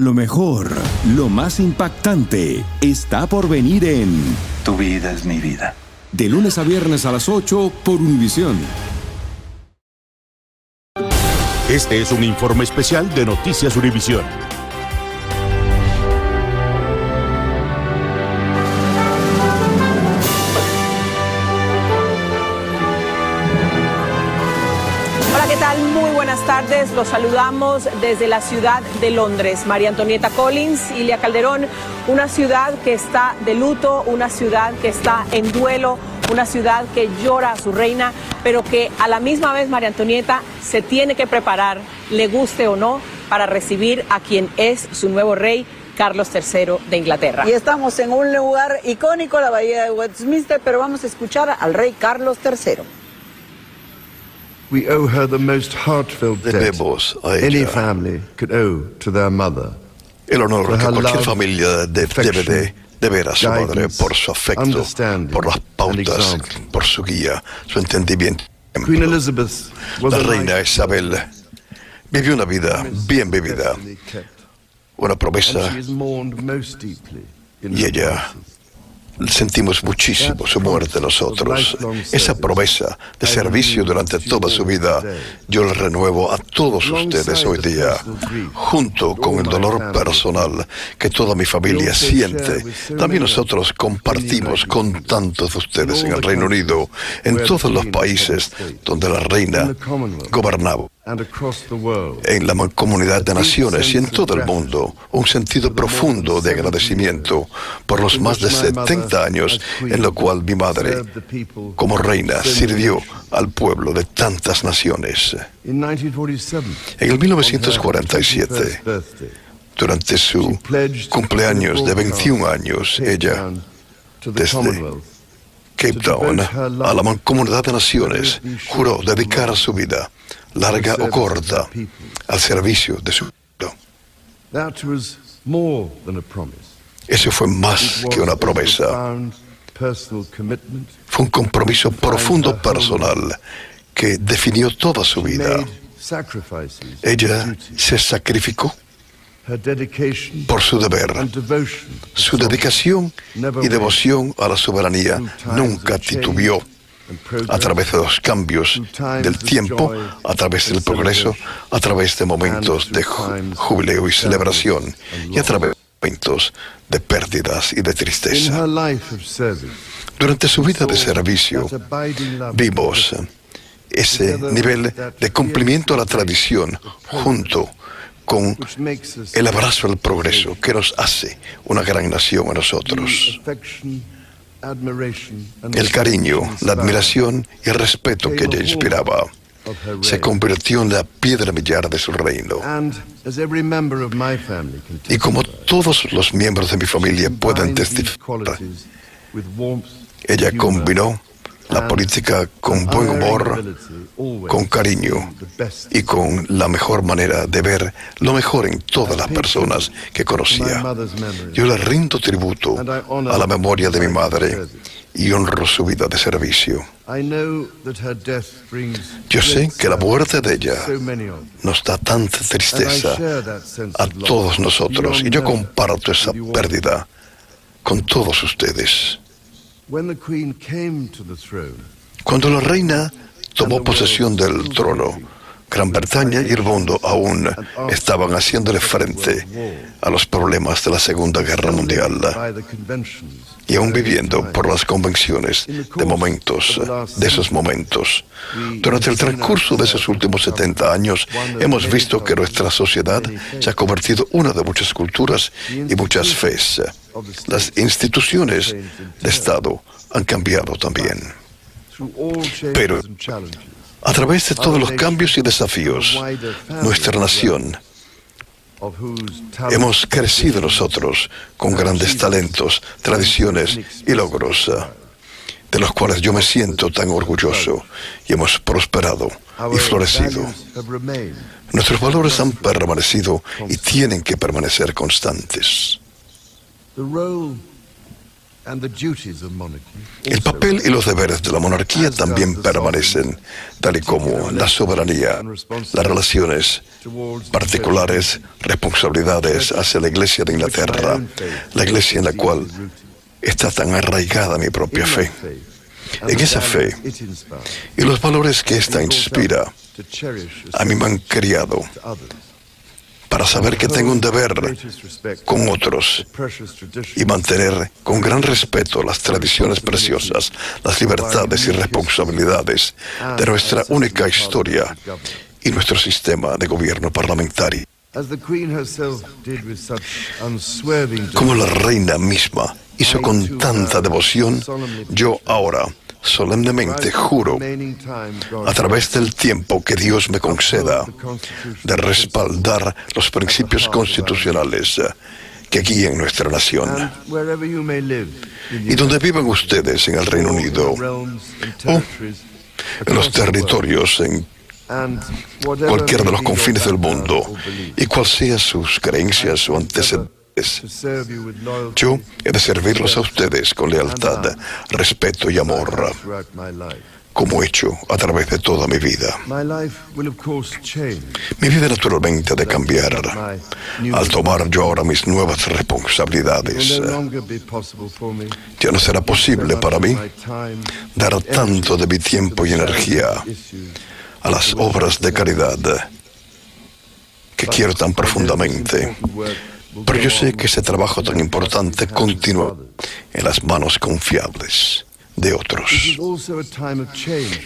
Lo mejor, lo más impactante, está por venir en Tu vida es mi vida. De lunes a viernes a las 8 por Univisión. Este es un informe especial de Noticias Univisión. Tardes. Los saludamos desde la ciudad de Londres. María Antonieta Collins, Ilia Calderón, una ciudad que está de luto, una ciudad que está en duelo, una ciudad que llora a su reina, pero que a la misma vez María Antonieta se tiene que preparar, le guste o no, para recibir a quien es su nuevo rey, Carlos III de Inglaterra. Y estamos en un lugar icónico, la Bahía de Westminster, pero vamos a escuchar al rey Carlos III. We owe her the most heartfelt debt Debemos a any family could owe to their mother. el honor que cualquier familia de- debe de deber a su madre por su afecto, por las pautas, por su guía, su entendimiento. Queen Elizabeth La reina Isabel vivió una vida bien vivida, una promesa y ella. Sentimos muchísimo su muerte nosotros. Esa promesa de servicio durante toda su vida, yo la renuevo a todos ustedes hoy día, junto con el dolor personal que toda mi familia siente. También nosotros compartimos con tantos de ustedes en el Reino Unido, en todos los países donde la reina gobernaba en la comunidad de naciones y en todo el mundo un sentido profundo de agradecimiento por los más de 70 años en lo cual mi madre, como reina, sirvió al pueblo de tantas naciones. In 1947, En el on her 1947, 21st birthday, durante su cumpleaños de 21 años, ella, desde Cape Town, a la comunidad de naciones, juró dedicar su vida, larga o corta, al servicio de su pueblo. Eso fue más que una promesa. Fue un compromiso profundo personal que definió toda su vida. Ella se sacrificó por su deber. Su dedicación y devoción a la soberanía nunca titubeó a través de los cambios del tiempo, a través del progreso, a través de momentos de ju- jubileo y celebración y a través de momentos de pérdidas y de tristeza. Durante su vida de servicio vimos ese nivel de cumplimiento a la tradición junto con el abrazo al progreso que nos hace una gran nación a nosotros. El cariño, la admiración y el respeto que ella inspiraba se convirtió en la piedra millar de su reino. Y como todos los miembros de mi familia pueden testificar, ella combinó la política con buen humor, con cariño y con la mejor manera de ver lo mejor en todas las personas que conocía. Yo le rindo tributo a la memoria de mi madre y honro su vida de servicio. Yo sé que la muerte de ella nos da tanta tristeza a todos nosotros y yo comparto esa pérdida con todos ustedes. Cuando la reina tomó posesión del trono, Gran Bretaña y el mundo aún estaban haciéndole frente a los problemas de la Segunda Guerra Mundial y aún viviendo por las convenciones de momentos, de esos momentos. Durante el transcurso de esos últimos 70 años hemos visto que nuestra sociedad se ha convertido en una de muchas culturas y muchas fes. Las instituciones de Estado han cambiado también. Pero a través de todos los cambios y desafíos, nuestra nación hemos crecido nosotros con grandes talentos, tradiciones y logros, eh, de los cuales yo me siento tan orgulloso y hemos prosperado y florecido. Nuestros valores han permanecido y tienen que permanecer constantes. El papel y los deberes de la monarquía también permanecen, tal y como la soberanía, las relaciones particulares, responsabilidades hacia la Iglesia de Inglaterra, la Iglesia en la cual está tan arraigada mi propia fe. En esa fe y los valores que ésta inspira, a mí me han criado para saber que tengo un deber con otros y mantener con gran respeto las tradiciones preciosas, las libertades y responsabilidades de nuestra única historia y nuestro sistema de gobierno parlamentario. Como la reina misma hizo con tanta devoción, yo ahora solemnemente juro, a través del tiempo que Dios me conceda, de respaldar los principios constitucionales que guíen nuestra nación. Y donde vivan ustedes en el Reino Unido, o en los territorios, en cualquiera de los confines del mundo, y cual sea sus creencias o antecedentes, yo he de servirlos a ustedes con lealtad, respeto y amor, como he hecho a través de toda mi vida. Mi vida naturalmente ha de cambiar al tomar yo ahora mis nuevas responsabilidades. Ya no será posible para mí dar tanto de mi tiempo y energía a las obras de caridad que quiero tan profundamente. Pero yo sé que ese trabajo tan importante continúa en las manos confiables de otros.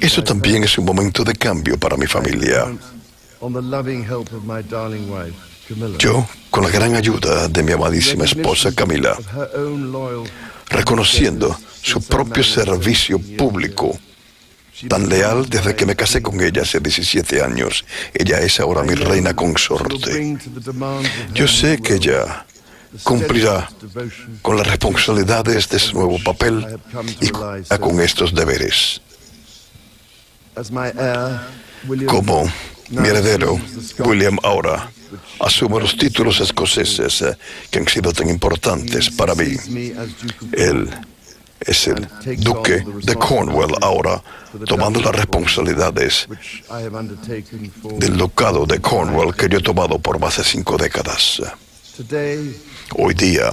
Eso también es un momento de cambio para mi familia. Yo, con la gran ayuda de mi amadísima esposa Camila, reconociendo su propio servicio público, tan leal desde que me casé con ella hace 17 años. Ella es ahora mi reina consorte. Yo sé que ella cumplirá con las responsabilidades de su nuevo papel y con estos deberes. Como mi heredero, William ahora asume los títulos escoceses eh, que han sido tan importantes para mí. Él es el duque de Cornwall ahora, tomando las responsabilidades del ducado de Cornwall que yo he tomado por más de cinco décadas. Hoy día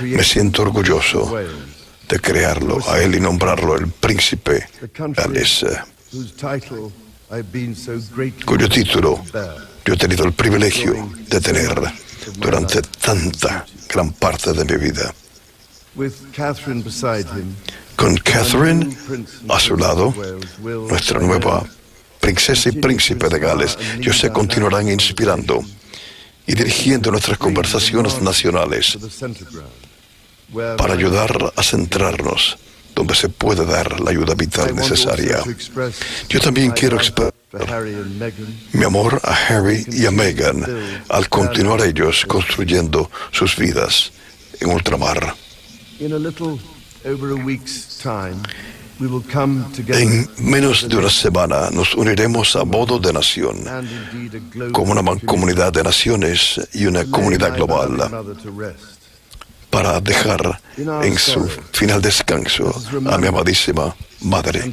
me siento orgulloso de crearlo a él y nombrarlo el príncipe Gales, eh, cuyo título yo he tenido el privilegio de tener durante tanta gran parte de mi vida. Con Catherine a su lado, nuestra nueva princesa y príncipe de Gales, ellos se continuarán inspirando y dirigiendo nuestras conversaciones nacionales para ayudar a centrarnos donde se puede dar la ayuda vital necesaria. Yo también quiero expresar mi amor a Harry y a Meghan al continuar ellos construyendo sus vidas en ultramar. En menos de una semana nos uniremos a modo de nación como una mancomunidad de naciones y una comunidad global para dejar en su final descanso a mi amadísima madre.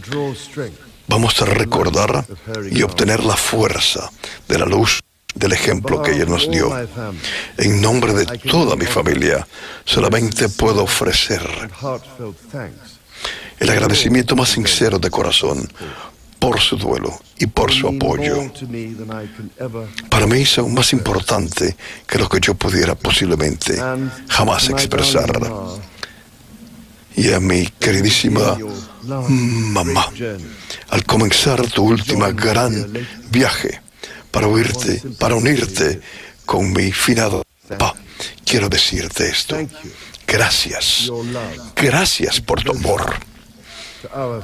Vamos a recordar y obtener la fuerza de la luz del ejemplo que ella nos dio. En nombre de toda mi familia, solamente puedo ofrecer el agradecimiento más sincero de corazón por su duelo y por su apoyo. Para mí es aún más importante que lo que yo pudiera posiblemente jamás expresar. Y a mi queridísima mamá, al comenzar tu última gran viaje para oírte, para unirte con mi finado papá, quiero decirte esto. Gracias. Gracias por tu amor.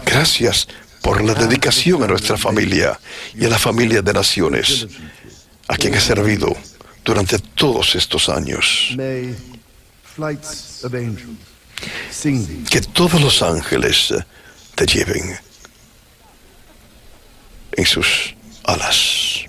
Gracias por la dedicación a nuestra familia y a la familia de naciones, a quien he servido durante todos estos años. Que todos los ángeles te lleven en sus alas.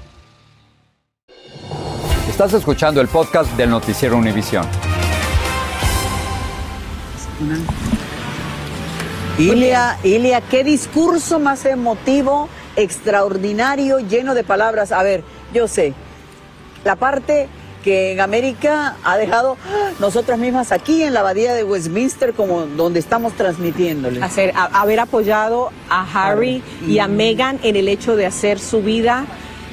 Estás escuchando el podcast del noticiero Univisión. Ilia, Ilia, qué discurso más emotivo, extraordinario, lleno de palabras. A ver, yo sé, la parte que en América ha dejado nosotras mismas aquí en la abadía de Westminster como donde estamos transmitiéndole. Hacer, a- haber apoyado a Harry y a Meghan en el hecho de hacer su vida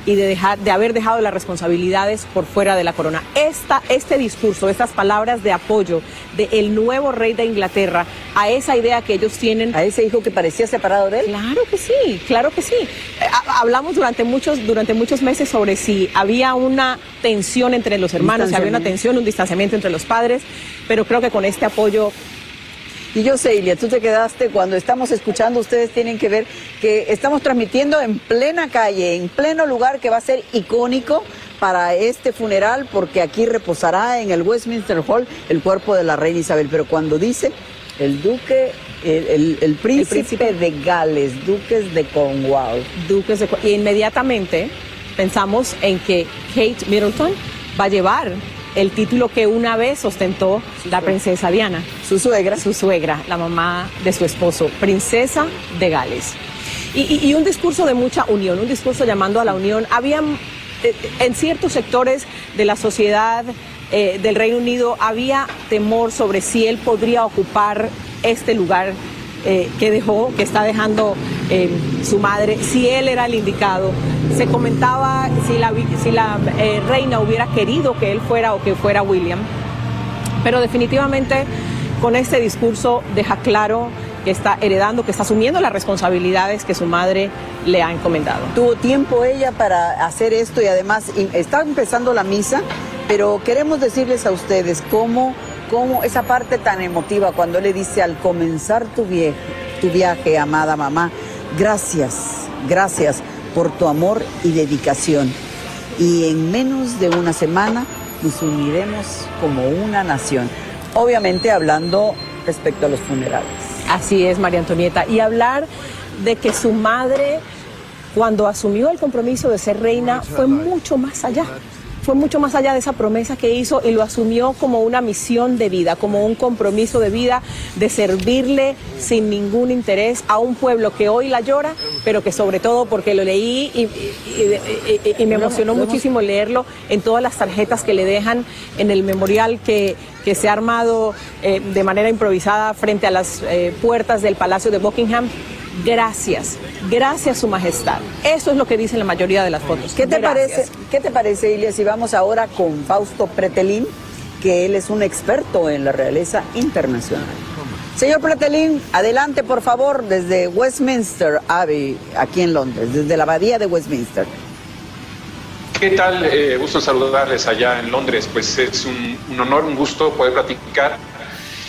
y de dejar de haber dejado las responsabilidades por fuera de la corona. Esta, este discurso, estas palabras de apoyo del nuevo rey de Inglaterra a esa idea que ellos tienen. A ese hijo que parecía separado de él. Claro que sí, claro que sí. Eh, ha- Hablamos durante muchos, durante muchos meses sobre si había una tensión entre los hermanos, si había una tensión, un distanciamiento entre los padres, pero creo que con este apoyo Y yo sé, Ilia, tú te quedaste cuando estamos escuchando, ustedes tienen que ver que estamos transmitiendo en plena calle, en pleno lugar que va a ser icónico para este funeral, porque aquí reposará en el Westminster Hall el cuerpo de la reina Isabel. Pero cuando dice el duque, el, el- el príncipe, príncipe. de Gales, duques de Cornwall. duques de... Y inmediatamente pensamos en que Kate Middleton va a llevar el título que una vez ostentó la princesa Diana, Su suegra. su suegra, la mamá de su esposo, princesa de Gales. Y, y- y un discurso de mucha unión, un discurso llamando a la unión. Había eh, en ciertos sectores de la sociedad eh, del Reino Unido había temor sobre si él podría ocupar este lugar eh, que dejó, que está dejando eh, su madre, si él era el indicado. Se comentaba si la, eh, reina hubiera querido que él fuera o que fuera William. Pero definitivamente con este discurso deja claro que está heredando, que está asumiendo las responsabilidades que su madre le ha encomendado. Tuvo tiempo ella para hacer esto y además está empezando la misa, pero queremos decirles a ustedes cómo, cómo esa parte tan emotiva cuando le dice al comenzar tu viaje, tu viaje, amada mamá, gracias, gracias por tu amor y dedicación. Y en menos de una semana nos uniremos como una nación. Obviamente hablando respecto a los funerales. Así es, María Antonieta. Y hablar de que su madre, cuando asumió el compromiso de ser reina, fue mucho más allá. Fue mucho más allá de esa promesa que hizo y lo asumió como una misión de vida, como un compromiso de vida de servirle sin ningún interés a un pueblo que hoy la llora, pero que sobre todo porque lo leí y, me emocionó muchísimo leerlo en todas las tarjetas que le dejan en el memorial que, que se ha armado eh, de manera improvisada frente a las eh, puertas del Palacio de Buckingham. Gracias, gracias Su Majestad. Eso es lo que dicen la mayoría de las fotos. ¿Qué te Gracias. parece, qué te parece, Ilia, si vamos ahora con Fausto Pretelín, que él es un experto en la realeza internacional? Señor Pretelín, adelante por favor desde Westminster Abbey, aquí en Londres, desde la abadía de Westminster. ¿Qué tal? Eh, gusto saludarles allá en Londres. Pues es un, un honor, un gusto poder platicar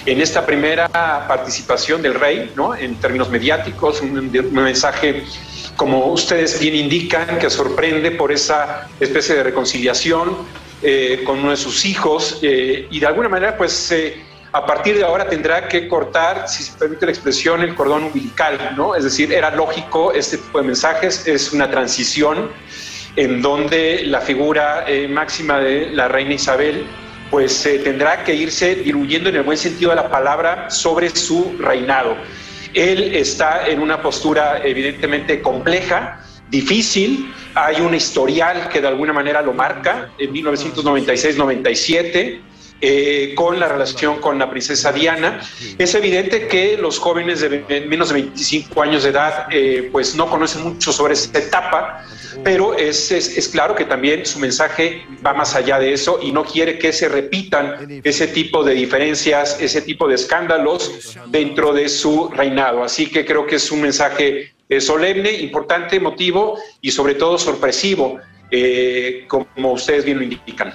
en esta primera participación del rey, ¿no? En términos mediáticos, un, un mensaje, como ustedes bien indican, que sorprende por esa especie de reconciliación eh, con uno de sus hijos eh, y de alguna manera, pues eh, a partir de ahora tendrá que cortar, si se permite la expresión, el cordón umbilical, ¿no? Es decir, era lógico este tipo de mensajes, es una transición en donde la figura eh, máxima de la reina Isabel pues eh, tendrá que irse diluyendo en el buen sentido de la palabra sobre su reinado. Él está en una postura evidentemente compleja, difícil, hay un historial que de alguna manera lo marca en 1996-97. Eh, con la relación con la princesa Diana. Es evidente que los jóvenes de menos de 25 años de edad eh, pues no conocen mucho sobre esta etapa, pero es, es, es claro que también su mensaje va más allá de eso y no quiere que se repitan ese tipo de diferencias, ese tipo de escándalos dentro de su reinado. Así que creo que es un mensaje eh, solemne, importante, emotivo y sobre todo sorpresivo, eh, como ustedes bien lo indican.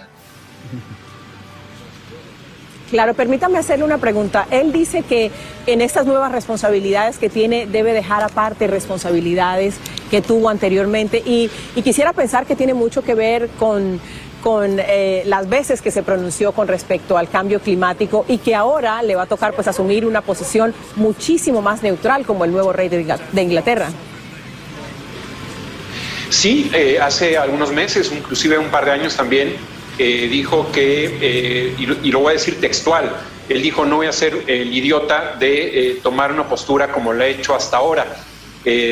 Claro, permítame hacerle una pregunta. Él dice que en estas nuevas responsabilidades que tiene debe dejar aparte responsabilidades que tuvo anteriormente y, quisiera pensar que tiene mucho que ver con, con eh, las veces que se pronunció con respecto al cambio climático y que ahora le va a tocar pues asumir una posición muchísimo más neutral como el nuevo rey de Inglaterra. Sí, eh, hace algunos meses, inclusive un par de años también, eh, dijo que, eh, y, lo voy a decir textual, él dijo no voy a ser el idiota de tomar una postura como lo he hecho hasta ahora,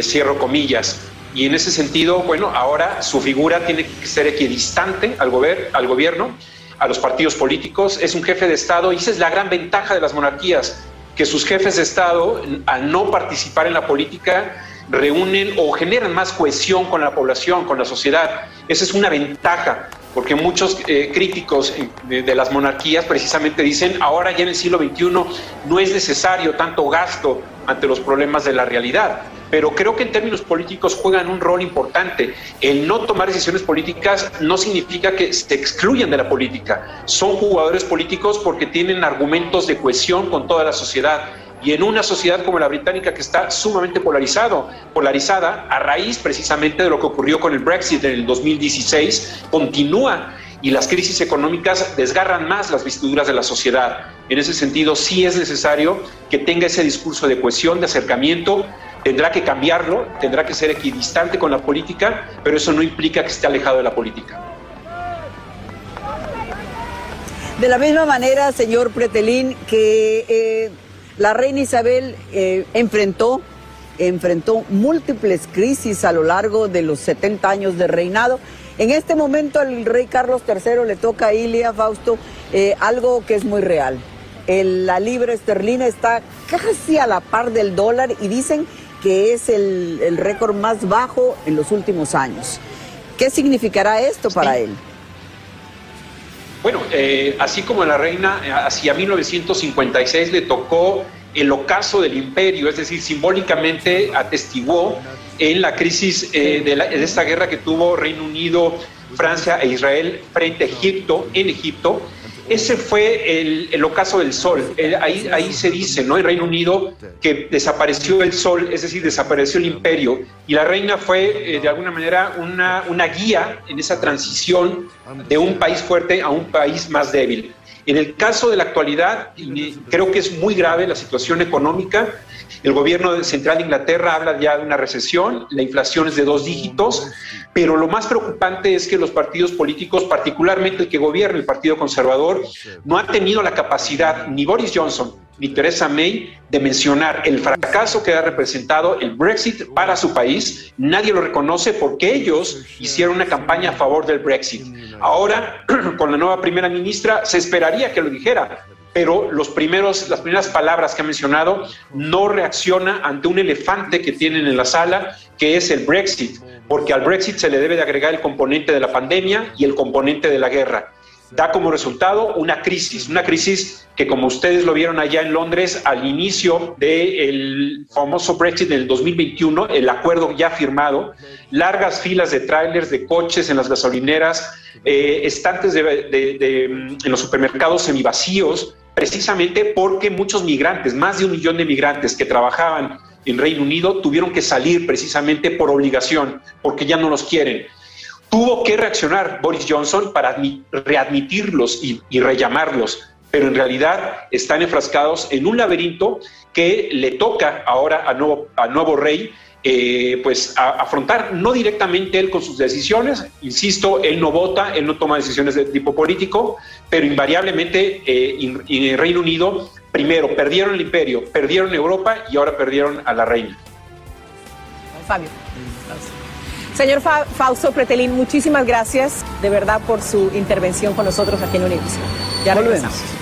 cierro comillas. Y en ese sentido, bueno, ahora su figura tiene que ser equidistante al, al gobierno, a los partidos políticos, es un jefe de Estado y esa es la gran ventaja de las monarquías, que sus jefes de Estado, al no participar en la política, reúnen o generan más cohesión con la población, con la sociedad. Esa es una ventaja, porque muchos eh, críticos de, las monarquías precisamente dicen, ahora ya en el siglo XXI no es necesario tanto gasto ante los problemas de la realidad. Pero creo que en términos políticos juegan un rol importante. El no tomar decisiones políticas no significa que se excluyan de la política. Son jugadores políticos porque tienen argumentos de cohesión con toda la sociedad y en una sociedad como la británica que está sumamente polarizado, polarizada a raíz precisamente de lo que ocurrió con el Brexit en el 2016, continúa y las crisis económicas desgarran más las vestiduras de la sociedad. En ese sentido, sí es necesario que tenga ese discurso de cohesión, de acercamiento, tendrá que cambiarlo, tendrá que ser equidistante con la política, pero eso no implica que esté alejado de la política. De la misma manera, señor Pretelín, que eh, la reina Isabel eh, enfrentó, enfrentó múltiples crisis a lo largo de los 70 años de reinado. En este momento al rey Carlos III le toca a Ilia Fausto eh, algo que es muy real. la libra esterlina está casi a la par del dólar y dicen que es el, récord más bajo en los últimos años. ¿Qué significará esto para él? Bueno, eh, así como la reina hacia 1956 le tocó el ocaso del imperio, es decir, simbólicamente atestiguó en la crisis eh, de, de, esta guerra que tuvo Reino Unido, Francia e Israel frente a Egipto, en Egipto, ese fue el, ocaso del sol. ahí, ahí se dice, ¿no? En Reino Unido que desapareció el sol, es decir, desapareció el imperio. Y la reina fue, eh, de alguna manera, una, una guía en esa transición de un país fuerte a un país más débil. En el caso de la actualidad, creo que es muy grave la situación económica. El gobierno central de Inglaterra habla ya de una recesión, la inflación es de dos dígitos, pero lo más preocupante es que los partidos políticos, particularmente el que gobierna el Partido Conservador, no han tenido la capacidad, ni Boris Johnson ni Theresa May, de mencionar el fracaso que ha representado el Brexit para su país. Nadie lo reconoce porque ellos hicieron una campaña a favor del Brexit. Ahora, con la nueva primera ministra, se esperaría que lo dijera, pero los primeros, las primeras palabras que ha mencionado no reacciona ante un elefante que tienen en la sala, que es el Brexit, porque al Brexit se le debe de agregar el componente de la pandemia y el componente de la guerra. Da como resultado una crisis, una crisis que como ustedes lo vieron allá en Londres al inicio del famoso Brexit del 2021, el acuerdo ya firmado, largas filas de trailers, de coches en las gasolineras, eh, estantes en los supermercados semivacíos, precisamente porque muchos migrantes, más de un millón de migrantes que trabajaban en Reino Unido, tuvieron que salir precisamente por obligación, porque ya no los quieren. Tuvo que reaccionar Boris Johnson para readmitirlos y, rellamarlos, pero en realidad están enfrascados en un laberinto que le toca ahora al nuevo, nuevo rey eh, pues afrontar, no directamente él con sus decisiones, insisto, él no vota, él no toma decisiones de tipo político, pero invariablemente eh, en Reino Unido, primero perdieron el imperio, perdieron Europa y ahora perdieron a la reina. Fabio. Señor Fausto Pretelín, muchísimas gracias de verdad por su intervención con nosotros aquí en Univision. Ya regresamos.